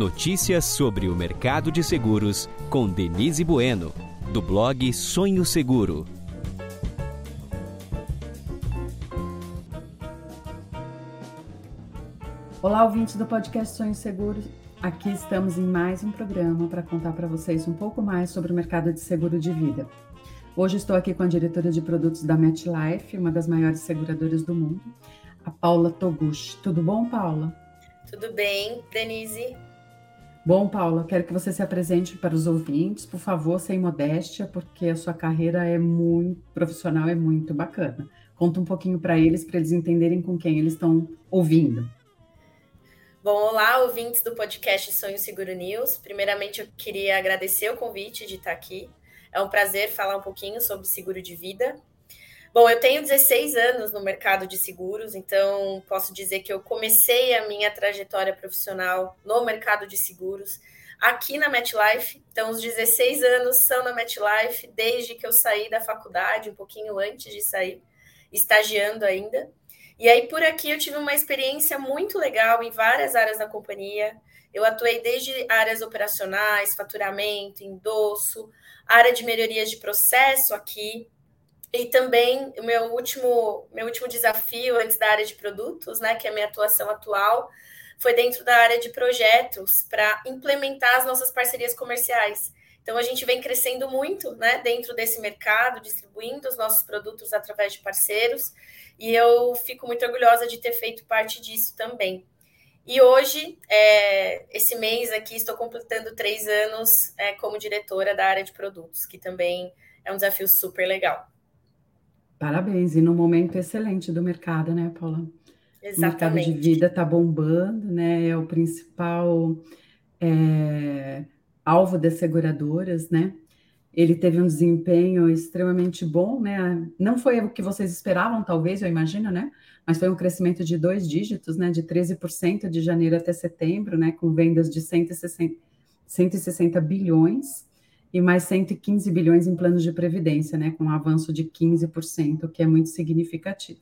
Notícias sobre o mercado de seguros com Denise Bueno, do blog Sonho Seguro. Olá, ouvintes do podcast Sonho Seguro. Aqui estamos em mais um programa para contar para vocês um pouco mais sobre o mercado de seguro de vida. Hoje estou aqui com a diretora de produtos da MetLife, uma das maiores seguradoras do mundo, a Paula Toguchi. Tudo bom, Paula? Tudo bem, Denise? Bom, Paula, quero que você se apresente para os ouvintes, por favor, sem modéstia, porque a sua carreira é muito profissional, é muito bacana. Conta um pouquinho para eles, para eles entenderem com quem eles estão ouvindo. Bom, olá, ouvintes do podcast Sonho Seguro News. Primeiramente, eu queria agradecer o convite de estar aqui. É um prazer falar um pouquinho sobre seguro de vida. Bom, eu tenho 16 anos no mercado de seguros, então posso dizer que eu comecei a minha trajetória profissional no mercado de seguros aqui na MetLife. Então, os 16 anos são na MetLife desde que eu saí da faculdade, um pouquinho antes de sair, estagiando ainda. E aí, por aqui, eu tive uma experiência muito legal em várias áreas da companhia. Eu atuei desde áreas operacionais, faturamento, endosso, área de melhorias de processo aqui, e também o meu último, meu último desafio antes da área de produtos, né, que é a minha atuação atual, foi dentro da área de projetos para implementar as nossas parcerias comerciais. Então a gente vem crescendo muito, né, dentro desse mercado, distribuindo os nossos produtos através de parceiros, e eu fico muito orgulhosa de ter feito parte disso também. E hoje, é, esse mês aqui, estou completando três anos é, como diretora da área de produtos, que também é um desafio super legal. Parabéns, e num momento excelente do mercado, né, Paula? Exatamente. O mercado de vida está bombando, né? É o principal é, alvo das seguradoras, né? Ele teve um desempenho extremamente bom, né? Não foi o que vocês esperavam, talvez, eu imagino, né? Mas foi um crescimento de dois dígitos, né? De 13% de janeiro até setembro, né? Com vendas de 160, 160 bilhões e mais 115 bilhões em planos de previdência, né, com um avanço de 15%, que é muito significativo.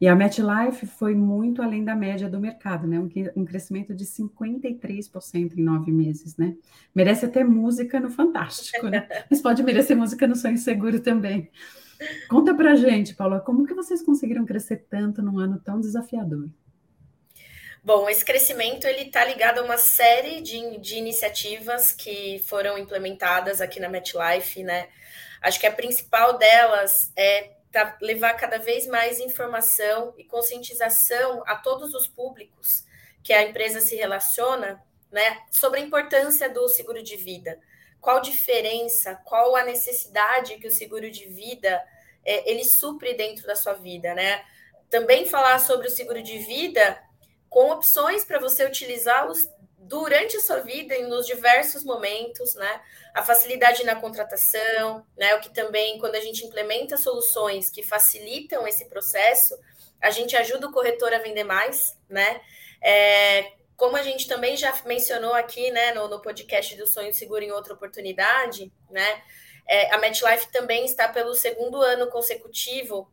E a MetLife foi muito além da média do mercado, né? Um, um, crescimento de 53% em nove meses, né? Merece até música no Fantástico, né? Mas pode merecer música no Sonho Seguro também. Conta pra gente, Paula, como que vocês conseguiram crescer tanto num ano tão desafiador? Bom, esse crescimento ele está ligado a uma série de, de iniciativas que foram implementadas aqui na MetLife, né? Acho que a principal delas é levar cada vez mais informação e conscientização a todos os públicos que a empresa se relaciona, né, sobre a importância do seguro de vida. Qual diferença, qual a necessidade que o seguro de vida é, ele supre dentro da sua vida, né? Também falar sobre o seguro de vida com opções para você utilizá-los durante a sua vida e nos diversos momentos, né? A facilidade na contratação, né? O que também, quando a gente implementa soluções que facilitam esse processo, a gente ajuda o corretor a vender mais, né? É, como a gente também já mencionou aqui, né, no, no podcast do Sonho Seguro em outra oportunidade, né? É, a MetLife também está pelo segundo ano consecutivo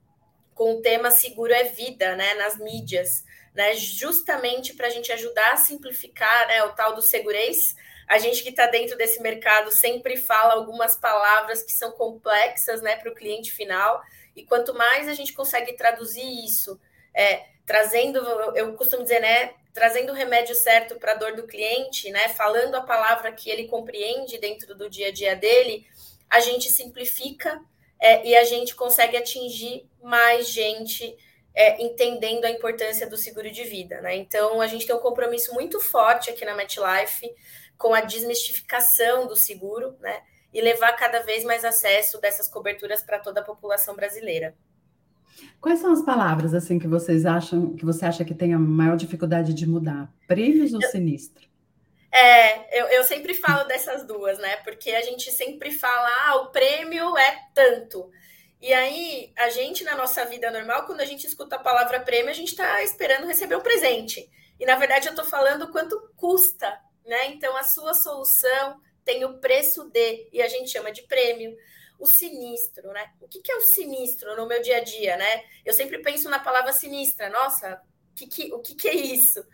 com o tema Seguro é Vida, né, nas mídias né, justamente para a gente ajudar a simplificar né, o tal do segurez. A gente que está dentro desse mercado sempre fala algumas palavras que são complexas né, para o cliente final, e quanto mais a gente consegue traduzir isso, é, trazendo, eu costumo dizer, né, trazendo o remédio certo para a dor do cliente, né, falando a palavra que ele compreende dentro do dia a dia dele, a gente simplifica é, e a gente consegue atingir mais gente é, entendendo a importância do seguro de vida. Né? Então, a gente tem um compromisso muito forte aqui na MetLife com a desmistificação do seguro né? e levar cada vez mais acesso dessas coberturas para toda a população brasileira. Quais são as palavras assim que vocês acham que você acha que tem a maior dificuldade de mudar? Prêmios ou eu, sinistro? É, eu, eu sempre falo dessas duas, né? Porque a gente sempre fala, ah, o prêmio é tanto. E aí, a gente, na nossa vida normal, quando a gente escuta a palavra prêmio, a gente está esperando receber um presente. E, na verdade, eu estou falando quanto custa, né? Então, a sua solução tem o preço de, e a gente chama de prêmio. O sinistro, né? O que, que é o sinistro no meu dia a dia, né? Eu sempre penso na palavra sinistra. Nossa, que, que, o que, que é isso?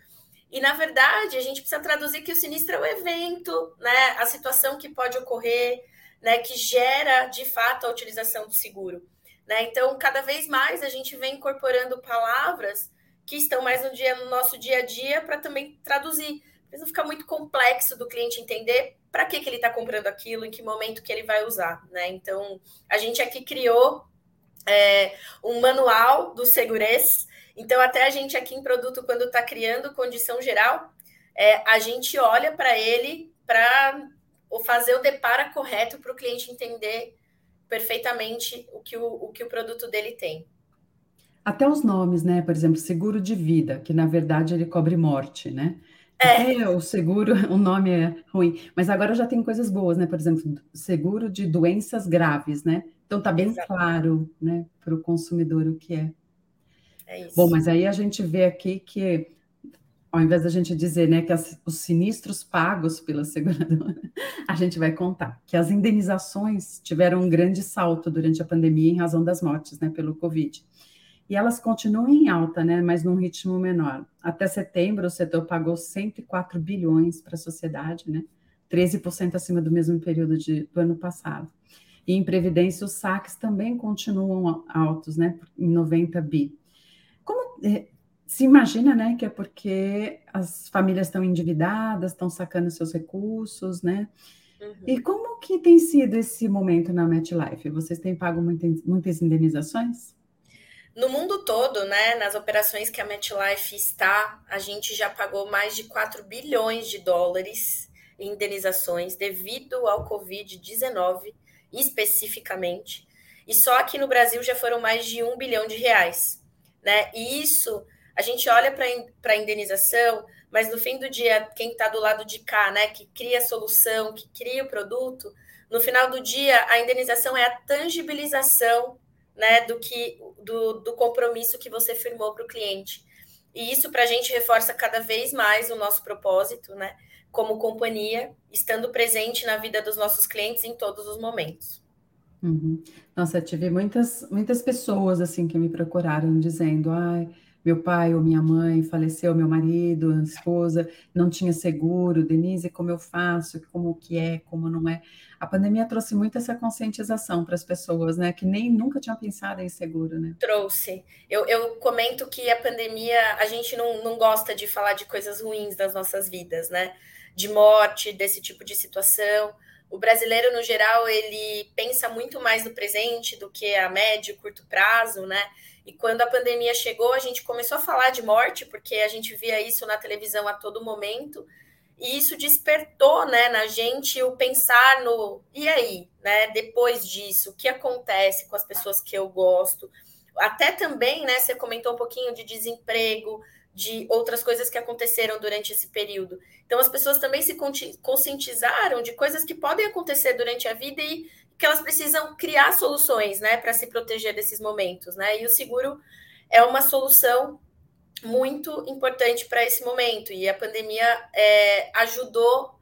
E, na verdade, a gente precisa traduzir que o sinistro é o evento, né? A situação que pode ocorrer, né? Que gera, de fato, a utilização do seguro. Né? Então, cada vez mais a gente vem incorporando palavras que estão mais no, dia, no nosso dia a dia para também traduzir. Para não ficar muito complexo do cliente entender para que, que ele está comprando aquilo, em que momento que ele vai usar. Né? Então, a gente aqui criou é, um manual do segurança então, até a gente aqui em produto, quando está criando condição geral, é, a gente olha para ele para fazer o depara correto para o cliente entender perfeitamente o que o, o que o produto dele tem. Até os nomes, né? Por exemplo, seguro de vida, que na verdade ele cobre morte, né? É. é. o seguro, o nome é ruim, mas agora já tem coisas boas, né? Por exemplo, seguro de doenças graves, né? Então tá bem Exato. claro, né, para o consumidor o que é. É isso. Bom, mas aí a gente vê aqui que, ao invés da gente dizer né, que as, os sinistros pagos pela seguradora, a gente vai contar que as indenizações tiveram um grande salto durante a pandemia em razão das mortes né, pelo Covid. E elas continuam em alta, né, mas num ritmo menor. Até setembro, o setor pagou 104 bilhões para a sociedade, né, 13% acima do mesmo período de, do ano passado. E em previdência, os saques também continuam altos, né, em 90 bi. Como é, se imagina, né, que é porque as famílias estão endividadas, estão sacando seus recursos, né? Uhum. E como que tem sido esse momento na MetLife? Vocês têm pago muitas, muitas indenizações? No mundo todo, né, nas operações que a MetLife está, a gente já pagou mais de 4 bilhões de dólares em indenizações devido ao Covid-19, especificamente. E só aqui no Brasil já foram mais de 1 bilhão de reais né? E isso, a gente olha para a indenização, mas no fim do dia, quem está do lado de cá, né, que cria a solução, que cria o produto, no final do dia, a indenização é a tangibilização né, do, que, do, do compromisso que você firmou para o cliente. E isso para a gente reforça cada vez mais o nosso propósito, né? Como companhia, estando presente na vida dos nossos clientes em todos os momentos. Uhum. Nossa, tive muitas, muitas pessoas assim que me procuraram dizendo, ai, meu pai ou minha mãe faleceu, meu marido, esposa, não tinha seguro, Denise, como eu faço, como que é, como não é. A pandemia trouxe muito essa conscientização para as pessoas, né, que nem nunca tinham pensado em seguro, né? Trouxe. Eu, eu comento que a pandemia, a gente não, não gosta de falar de coisas ruins das nossas vidas, né? De morte, desse tipo de situação o brasileiro, no geral, ele pensa muito mais no presente do que a médio e curto prazo, né? E quando a pandemia chegou, a gente começou a falar de morte, porque a gente via isso na televisão a todo momento, e isso despertou, né, na gente o pensar no e aí, né? Depois disso, o que acontece com as pessoas que eu gosto? Até também, né? Você comentou um pouquinho de desemprego, de outras coisas que aconteceram durante esse período. Então, as pessoas também se conscientizaram de coisas que podem acontecer durante a vida e que elas precisam criar soluções, né, para se proteger desses momentos, né? E o seguro é uma solução muito importante para esse momento. E a pandemia é, ajudou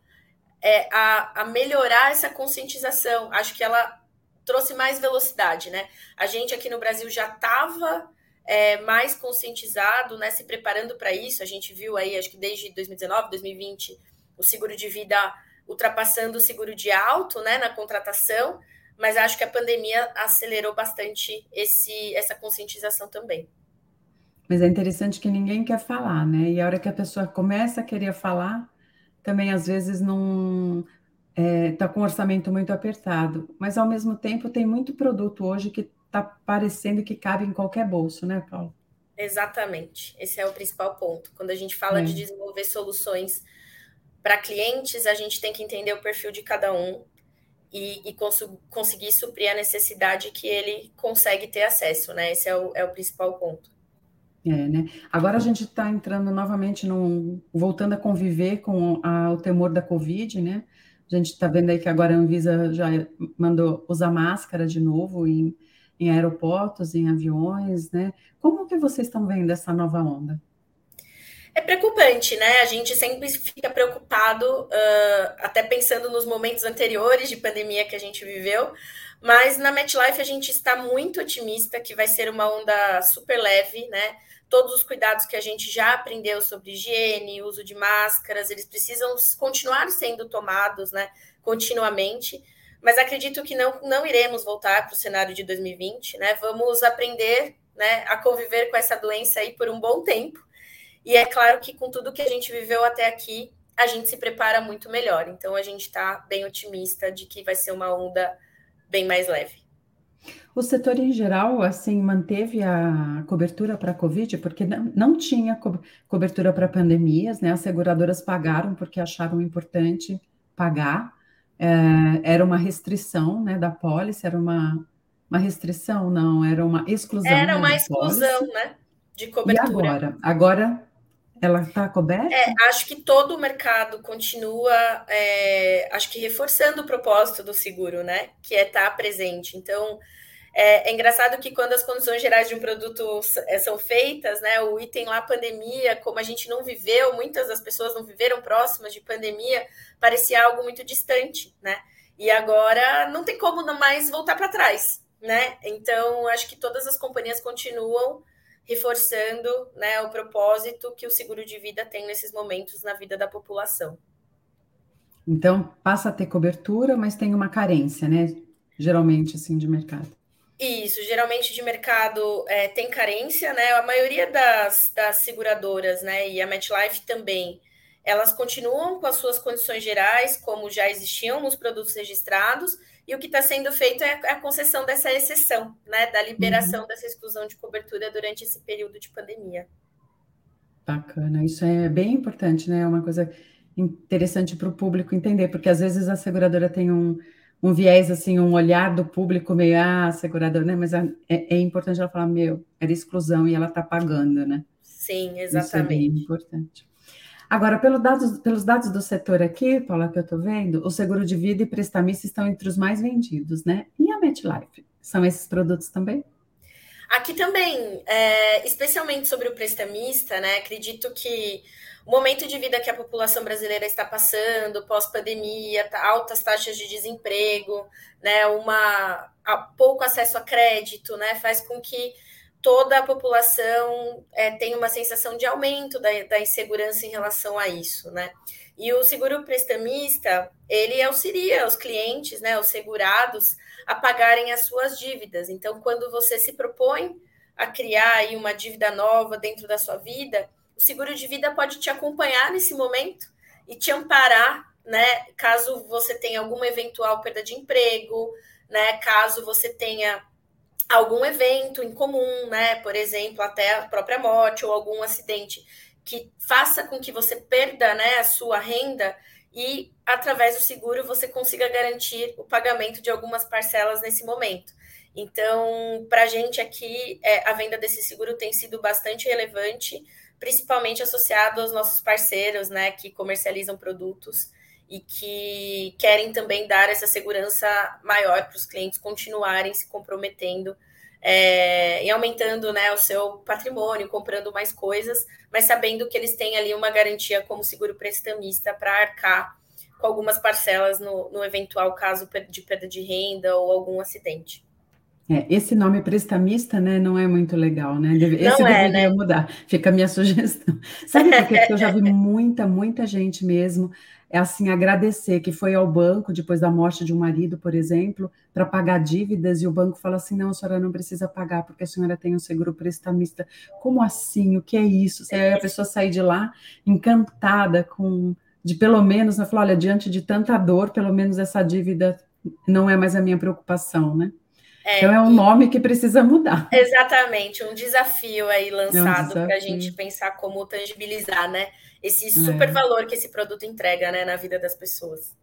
é, a, a melhorar essa conscientização. Acho que ela trouxe mais velocidade, né? A gente aqui no Brasil já estava é, mais conscientizado, né, se preparando para isso. A gente viu aí, acho que desde 2019, 2020, o seguro de vida ultrapassando o seguro de alto né, na contratação, mas acho que a pandemia acelerou bastante esse, essa conscientização também. Mas é interessante que ninguém quer falar, né? E a hora que a pessoa começa a querer falar, também às vezes não está é, tá com um orçamento muito apertado. Mas ao mesmo tempo tem muito produto hoje que está parecendo que cabe em qualquer bolso, né, Paulo? Exatamente. Esse é o principal ponto. Quando a gente fala é. de desenvolver soluções para clientes, a gente tem que entender o perfil de cada um e, e cons conseguir suprir a necessidade que ele consegue ter acesso, né? Esse é o, é o principal ponto. É, né? Agora a gente está entrando novamente num. voltando a conviver com a, o temor da Covid, né? A gente está vendo aí que agora a Anvisa já mandou usar máscara de novo em em aeroportos, em aviões, né? Como que vocês estão vendo essa nova onda? É preocupante, né? A gente sempre fica preocupado, uh, até pensando nos momentos anteriores de pandemia que a gente viveu, mas na MetLife a gente está muito otimista que vai ser uma onda super leve, né? todos os cuidados que a gente já aprendeu sobre higiene, uso de máscaras, eles precisam continuar sendo tomados, né, continuamente. Mas acredito que não, não iremos voltar para o cenário de 2020, né? Vamos aprender né, a conviver com essa doença aí por um bom tempo. E é claro que com tudo que a gente viveu até aqui, a gente se prepara muito melhor. Então a gente está bem otimista de que vai ser uma onda bem mais leve. O setor em geral, assim, manteve a cobertura para a Covid, porque não, não tinha co cobertura para pandemias, né? As seguradoras pagaram porque acharam importante pagar. É, era uma restrição, né, da pólice, era uma, uma restrição, não, era uma exclusão. Era uma exclusão, né, de cobertura. E agora? Agora ela está coberta? É, acho que todo o mercado continua, é, acho que reforçando o propósito do seguro, né? Que é estar tá presente. Então, é, é, engraçado que quando as condições gerais de um produto é, são feitas, né? O item lá, pandemia, como a gente não viveu, muitas das pessoas não viveram próximas de pandemia, parecia algo muito distante, né? E agora não tem como mais voltar para trás, né? Então, acho que todas as companhias continuam reforçando né, o propósito que o seguro de vida tem nesses momentos na vida da população. Então, passa a ter cobertura, mas tem uma carência, né? Geralmente, assim, de mercado. Isso, geralmente de mercado é, tem carência, né? A maioria das, das seguradoras, né, e a MetLife também, elas continuam com as suas condições gerais, como já existiam nos produtos registrados, e o que está sendo feito é a concessão dessa exceção, né, da liberação uhum. dessa exclusão de cobertura durante esse período de pandemia. Bacana, isso é bem importante, né? É uma coisa interessante para o público entender, porque às vezes a seguradora tem um, um viés, assim, um olhar do público meio, ah, seguradora, né? Mas é, é importante ela falar, meu, era exclusão e ela está pagando, né? Sim, exatamente. Isso é bem importante. Agora, pelo dados, pelos dados do setor aqui, Paula, que eu estou vendo, o seguro de vida e prestamista estão entre os mais vendidos, né? E a MetLife? São esses produtos também? Aqui também, é, especialmente sobre o prestamista, né? Acredito que o momento de vida que a população brasileira está passando, pós-pandemia, tá, altas taxas de desemprego, né? Uma pouco acesso a crédito, né? Faz com que toda a população é, tem uma sensação de aumento da, da, insegurança em relação a isso, né? E o seguro prestamista, ele auxilia os clientes, né, os segurados, a pagarem as suas dívidas. Então, quando você se propõe a criar aí uma dívida nova dentro da sua vida, o seguro de vida pode te acompanhar nesse momento e te amparar, né, caso você tenha alguma eventual perda de emprego, né, caso você tenha algum evento em comum, né? Por exemplo, até a própria morte ou algum acidente que faça com que você perda né, a sua renda e, através do seguro, você consiga garantir o pagamento de algumas parcelas nesse momento. Então, para a gente aqui, é, a venda desse seguro tem sido bastante relevante, principalmente associado aos nossos parceiros, né, que comercializam produtos e que querem também dar essa segurança maior para os clientes continuarem se comprometendo é, e aumentando né, o seu patrimônio, comprando mais coisas, mas sabendo que eles têm ali uma garantia como seguro prestamista para arcar com algumas parcelas no, no eventual caso de perda de renda ou algum acidente. É, esse nome prestamista, né, não é muito legal, né? Esse não é, deveria né? mudar. Fica a minha sugestão. Sabe por quê? Porque eu já vi muita, muita gente mesmo é assim agradecer que foi ao banco depois da morte de um marido, por exemplo, para pagar dívidas e o banco fala assim: "Não, a senhora não precisa pagar porque a senhora tem um seguro prestamista". Como assim? O que é isso? Aí a pessoa sair de lá encantada com de pelo menos, né, falar, olha, diante de tanta dor, pelo menos essa dívida não é mais a minha preocupação, né? É, então é um nome que precisa mudar. Exatamente, um desafio aí lançado é um para a gente pensar como tangibilizar, né? Esse é. super valor que esse produto entrega, né, na vida das pessoas.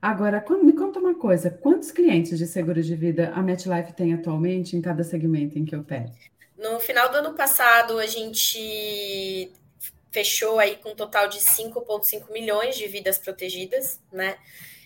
Agora, me conta uma coisa: quantos clientes de seguro de vida a MetLife tem atualmente em cada segmento em que opera? No final do ano passado, a gente fechou aí com um total de 5,5 milhões de vidas protegidas, né?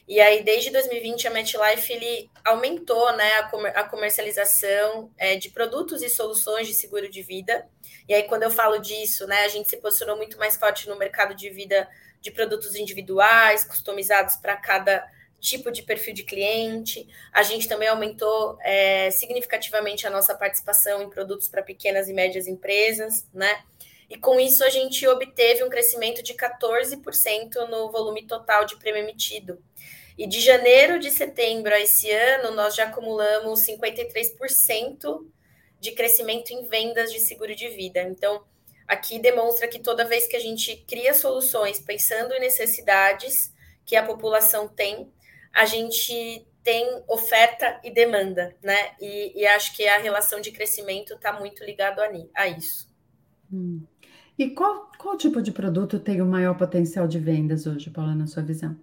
E aí, desde 2020, a MetLife ele aumentou né, a, comer a comercialização é, de produtos e soluções de seguro de vida. E aí, quando eu falo disso, né, a gente se posicionou muito mais forte no mercado de vida de produtos individuais, customizados para cada tipo de perfil de cliente. A gente também aumentou é, significativamente a nossa participação em produtos para pequenas e médias empresas, né? E com isso a gente obteve um crescimento de 14% no volume total de prêmio emitido. E de janeiro de setembro a esse ano, nós já acumulamos 53% de crescimento em vendas de seguro de vida. Então, aqui demonstra que toda vez que a gente cria soluções pensando em necessidades que a população tem, a gente tem oferta e demanda, né? E, e acho que a relação de crescimento está muito ligado a, a isso. Hum. E qual, qual tipo de produto tem o maior potencial de vendas hoje, Paula, na sua visão?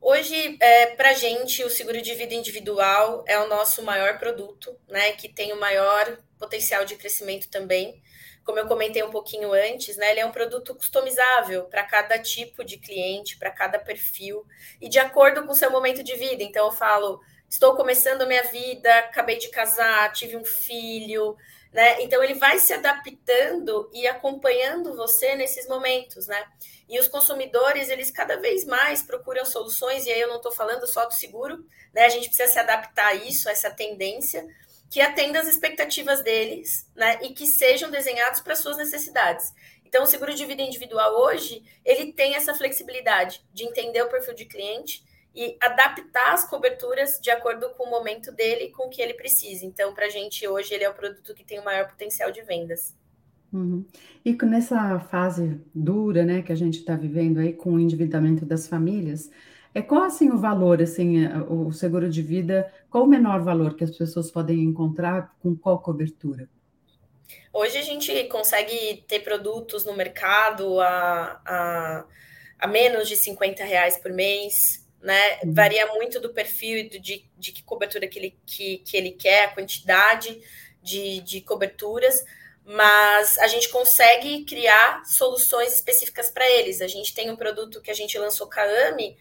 Hoje, é, para a gente, o seguro de vida individual é o nosso maior produto, né? Que tem o maior potencial de crescimento também como eu comentei um pouquinho antes, né, ele é um produto customizável para cada tipo de cliente, para cada perfil, e de acordo com o seu momento de vida. Então, eu falo, estou começando a minha vida, acabei de casar, tive um filho, né? Então, ele vai se adaptando e acompanhando você nesses momentos, né? E os consumidores, eles cada vez mais procuram soluções, e aí eu não estou falando só do seguro, né? A gente precisa se adaptar a isso, a essa tendência, que atenda às expectativas deles, né, e que sejam desenhados para suas necessidades. Então, o seguro de vida individual hoje, ele tem essa flexibilidade de entender o perfil de cliente e adaptar as coberturas de acordo com o momento dele e com o que ele precisa. Então, para a gente, hoje, ele é o produto que tem o maior potencial de vendas. Uhum. E nessa fase dura, né, que a gente está vivendo aí com o endividamento das famílias, é qual assim o valor, assim, é, o seguro de vida, qual o menor valor que as pessoas podem encontrar com qual cobertura? Hoje a gente consegue ter produtos no mercado a, a, a menos de 50 reais por mês, né? Uhum. Varia muito do perfil e de, de que cobertura que ele, que, que ele quer, a quantidade de, de coberturas, mas a gente consegue criar soluções específicas para eles. A gente tem um produto que a gente lançou com a AMI,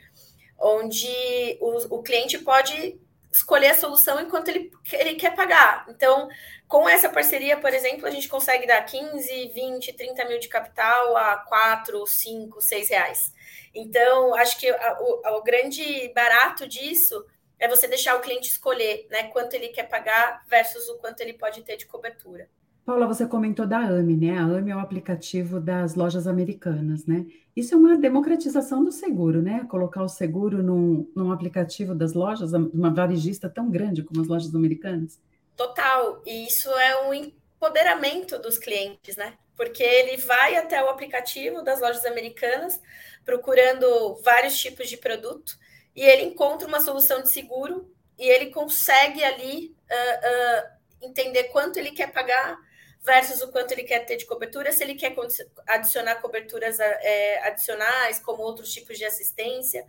onde o, o cliente pode escolher a solução enquanto ele, ele quer pagar. Então, com essa parceria, por exemplo, a gente consegue dar 15, 20, 30 mil de capital a 4, 5, 6 reais. Então, acho que a, o, o, grande barato disso é você deixar o cliente escolher né, quanto ele quer pagar versus o quanto ele pode ter de cobertura. Paula, você comentou da AMI, né? A AMI é o aplicativo das lojas americanas, né? Isso é uma democratização do seguro, né? Colocar o seguro num, num aplicativo das lojas, uma varejista tão grande como as lojas americanas. Total. E isso é um empoderamento dos clientes, né? Porque ele vai até o aplicativo das lojas americanas procurando vários tipos de produto e ele encontra uma solução de seguro e ele consegue ali uh, uh, entender quanto ele quer pagar versus o quanto ele quer ter de cobertura, se ele quer adicionar coberturas é, adicionais, como outros tipos de assistência.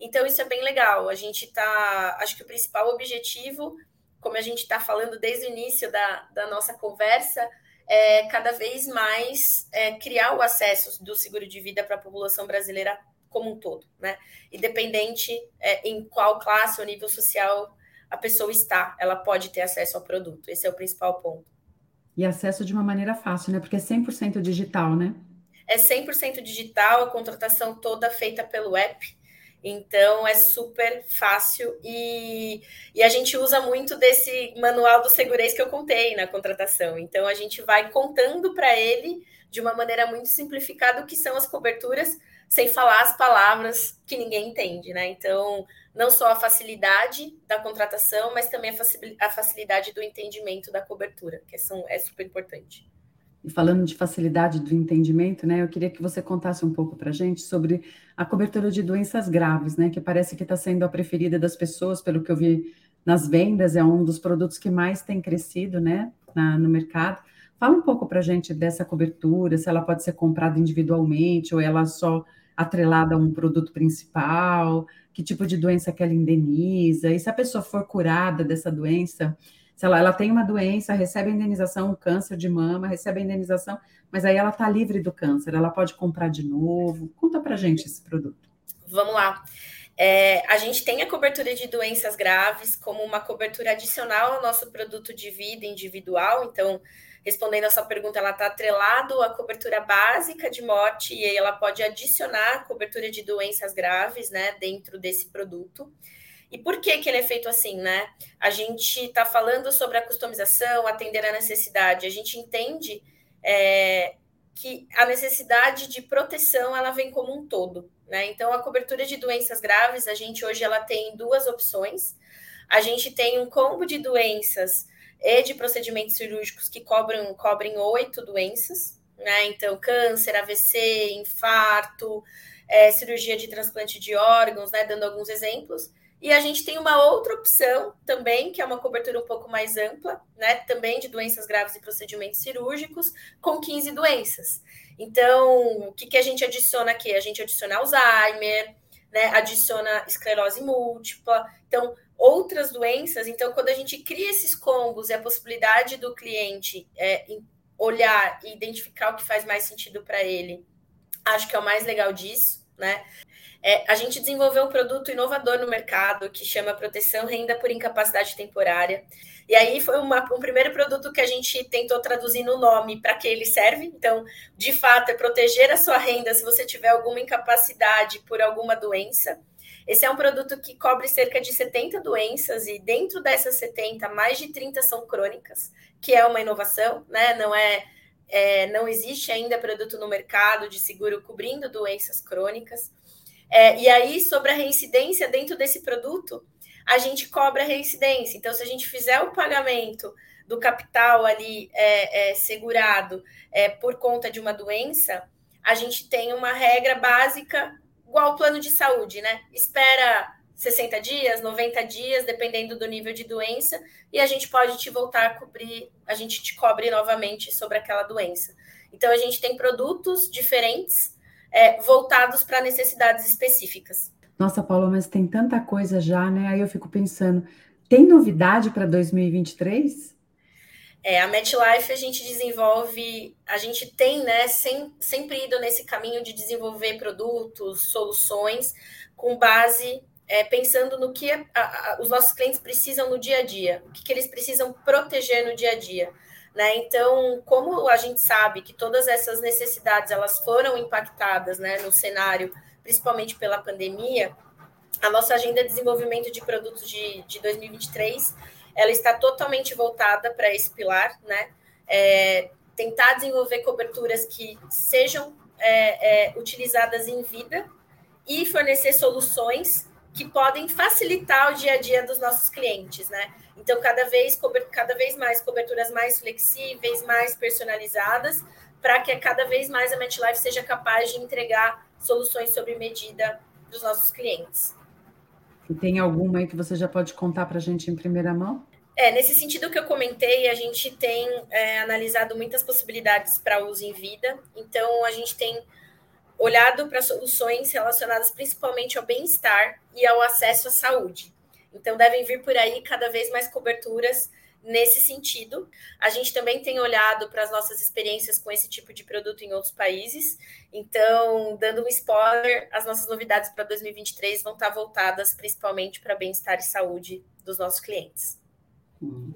Então, isso é bem legal. A gente está. Acho que o principal objetivo, como a gente está falando desde o início da, da nossa conversa, é cada vez mais é, criar o acesso do seguro de vida para a população brasileira como um todo, né? Independente é, em qual classe ou nível social a pessoa está, ela pode ter acesso ao produto. Esse é o principal ponto. E acesso de uma maneira fácil, né? Porque é 100% digital, né? É 100% digital, a contratação toda feita pelo app. Então é super fácil e, e a gente usa muito desse manual do segurez que eu contei na contratação. Então a gente vai contando para ele de uma maneira muito simplificada o que são as coberturas, sem falar as palavras que ninguém entende, né? Então não só a facilidade da contratação, mas também a facilidade do entendimento da cobertura, que são, é super importante. E falando de facilidade do entendimento, né, eu queria que você contasse um pouco para a gente sobre a cobertura de doenças graves, né, que parece que está sendo a preferida das pessoas, pelo que eu vi nas vendas, é um dos produtos que mais tem crescido, né, na, no mercado. Fala um pouco para a gente dessa cobertura, se ela pode ser comprada individualmente ou ela só atrelada a um produto principal, que tipo de doença que ela indeniza, e se a pessoa for curada dessa doença, se ela, ela tem uma doença, recebe a indenização, um câncer de mama, recebe a indenização, mas aí ela está livre do câncer, ela pode comprar de novo. Conta para gente esse produto. Vamos lá. É, a gente tem a cobertura de doenças graves como uma cobertura adicional ao nosso produto de vida individual. Então, respondendo a sua pergunta, ela está atrelado à cobertura básica de morte e aí ela pode adicionar cobertura de doenças graves, né, dentro desse produto. E por que, que ele é feito assim, né? A gente está falando sobre a customização, atender a necessidade. A gente entende é, que a necessidade de proteção ela vem como um todo, né? Então, a cobertura de doenças graves, a gente hoje ela tem duas opções. A gente tem um combo de doenças e de procedimentos cirúrgicos que cobrem, cobrem oito doenças, né? Então, câncer, AVC, infarto, é, cirurgia de transplante de órgãos, né? Dando alguns exemplos. E a gente tem uma outra opção também, que é uma cobertura um pouco mais ampla, né? Também de doenças graves e procedimentos cirúrgicos, com 15 doenças. Então, o que, que a gente adiciona aqui? A gente adiciona Alzheimer, né? Adiciona esclerose múltipla. Então, outras doenças. Então, quando a gente cria esses combos e a possibilidade do cliente é, olhar e identificar o que faz mais sentido para ele, acho que é o mais legal disso, né? É, a gente desenvolveu um produto inovador no mercado que chama Proteção Renda por Incapacidade Temporária. E aí foi uma, um primeiro produto que a gente tentou traduzir no nome para que ele serve. Então, de fato, é proteger a sua renda se você tiver alguma incapacidade por alguma doença. Esse é um produto que cobre cerca de 70 doenças e dentro dessas 70, mais de 30 são crônicas, que é uma inovação, né? Não é, é não existe ainda produto no mercado de seguro cobrindo doenças crônicas. É, e aí, sobre a reincidência dentro desse produto, a gente cobra a reincidência. Então, se a gente fizer o pagamento do capital ali é, é, segurado é, por conta de uma doença, a gente tem uma regra básica igual ao plano de saúde, né? Espera 60 dias, 90 dias, dependendo do nível de doença, e a gente pode te voltar a cobrir, a gente te cobre novamente sobre aquela doença. Então, a gente tem produtos diferentes é, voltados para necessidades específicas. Nossa, Paula, mas tem tanta coisa já, né? Aí eu fico pensando, tem novidade para 2023? É, a MetLife a gente desenvolve, a gente tem, né, sem, sempre ido nesse caminho de desenvolver produtos, soluções, com base, é, pensando no que a, a, os nossos clientes precisam no dia a dia, o que, que eles precisam proteger no dia a dia. Né? Então, como a gente sabe que todas essas necessidades elas foram impactadas né, no cenário, principalmente pela pandemia, a nossa agenda de desenvolvimento de produtos de, de 2023 ela está totalmente voltada para esse pilar, né? É, tentar desenvolver coberturas que sejam é, é, utilizadas em vida e fornecer soluções que podem facilitar o dia a dia dos nossos clientes, né? Então, cada vez, cada vez mais coberturas mais flexíveis, mais personalizadas, para que cada vez mais a MetLife seja capaz de entregar soluções sob medida dos nossos clientes. E tem alguma aí que você já pode contar para a gente em primeira mão? É, nesse sentido que eu comentei, a gente tem é, analisado muitas possibilidades para uso em vida. Então, a gente tem olhado para soluções relacionadas principalmente ao bem-estar e ao acesso à saúde. Então, devem vir por aí cada vez mais coberturas nesse sentido. A gente também tem olhado para as nossas experiências com esse tipo de produto em outros países. Então, dando um spoiler, as nossas novidades para 2023 vão estar voltadas principalmente para bem-estar e saúde dos nossos clientes. Hum.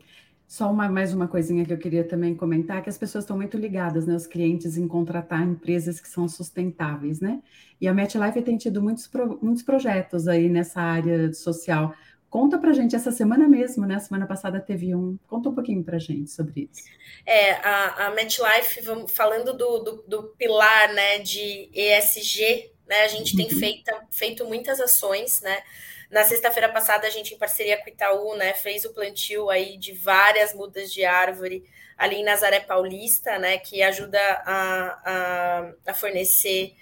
Só uma, mais uma coisinha que eu queria também comentar, que as pessoas estão muito ligadas, né, os clientes, em contratar empresas que são sustentáveis, né? E a MetLife tem tido muitos, pro, muitos projetos aí nessa área social. Conta para gente, essa semana mesmo, né? Semana passada teve um. Conta um pouquinho para gente sobre isso. É, a, a MetLife, vamos, falando do, do, do, pilar né, de ESG, né? A gente uhum. tem feito, feito muitas ações, né? Na sexta-feira passada, a gente, em parceria com o Itaú, né, fez o plantio aí de várias mudas de árvore ali em Nazaré Paulista, né, que ajuda a, a, a fornecer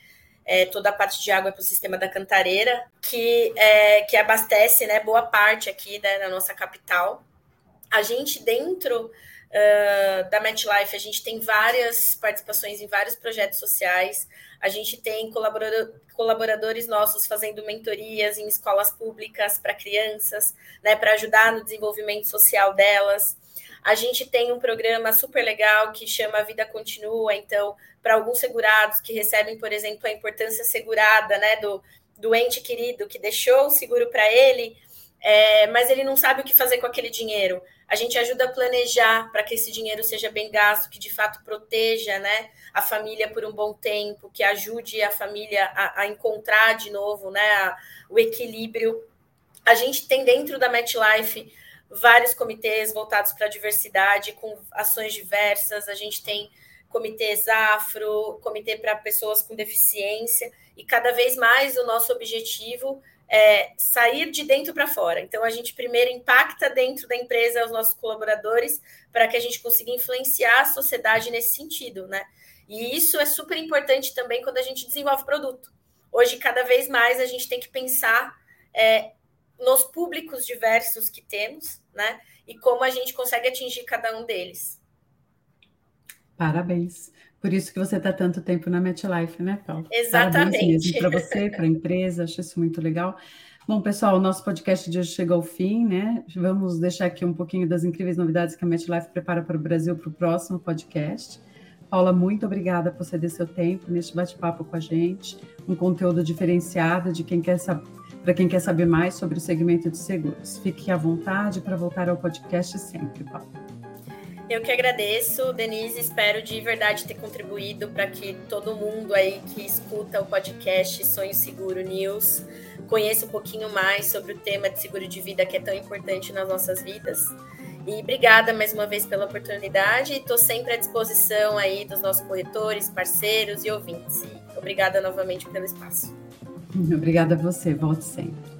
é, toda a parte de água para o sistema da Cantareira, que, é, que abastece né, boa parte aqui né, da nossa capital. A gente, dentro uh, da MetLife, a gente tem várias participações em vários projetos sociais, a gente tem colaborador, colaboradores nossos fazendo mentorias em escolas públicas para crianças, né, para ajudar no desenvolvimento social delas. A gente tem um programa super legal que chama Vida Continua, então, para alguns segurados que recebem, por exemplo, a importância segurada né, do, do ente querido que deixou o seguro para ele, é, mas ele não sabe o que fazer com aquele dinheiro. A gente ajuda a planejar para que esse dinheiro seja bem gasto, que de fato proteja né, a família por um bom tempo, que ajude a família a, a encontrar de novo né, a, o equilíbrio. A gente tem dentro da MetLife vários comitês voltados para a diversidade, com ações diversas. A gente tem comitês afro, comitê para pessoas com deficiência, e cada vez mais o nosso objetivo é sair de dentro para fora. Então, a gente primeiro impacta dentro da empresa os nossos colaboradores para que a gente consiga influenciar a sociedade nesse sentido, né? E isso é super importante também quando a gente desenvolve produto. Hoje, cada vez mais, a gente tem que pensar é, nos públicos diversos que temos, né? E como a gente consegue atingir cada um deles. Parabéns. Por isso que você está tanto tempo na MetLife, né, Paulo? Exatamente. Para você, para a empresa, acho isso muito legal. Bom, pessoal, o nosso podcast de hoje chegou ao fim, né? Vamos deixar aqui um pouquinho das incríveis novidades que a MetLife prepara para o Brasil para o próximo podcast. Paula, muito obrigada por ceder seu tempo neste bate-papo com a gente, um conteúdo diferenciado de quem quer saber para quem quer saber mais sobre o segmento de seguros. Fique à vontade para voltar ao podcast sempre, Paulo. Eu que agradeço, Denise. Espero de verdade ter contribuído para que todo mundo aí que escuta o podcast Sonho Seguro News conheça um pouquinho mais sobre o tema de seguro de vida que é tão importante nas nossas vidas. E obrigada mais uma vez pela oportunidade. Estou sempre à disposição aí dos nossos corretores, parceiros e ouvintes. E obrigada novamente pelo espaço. Obrigada a você, volte sempre.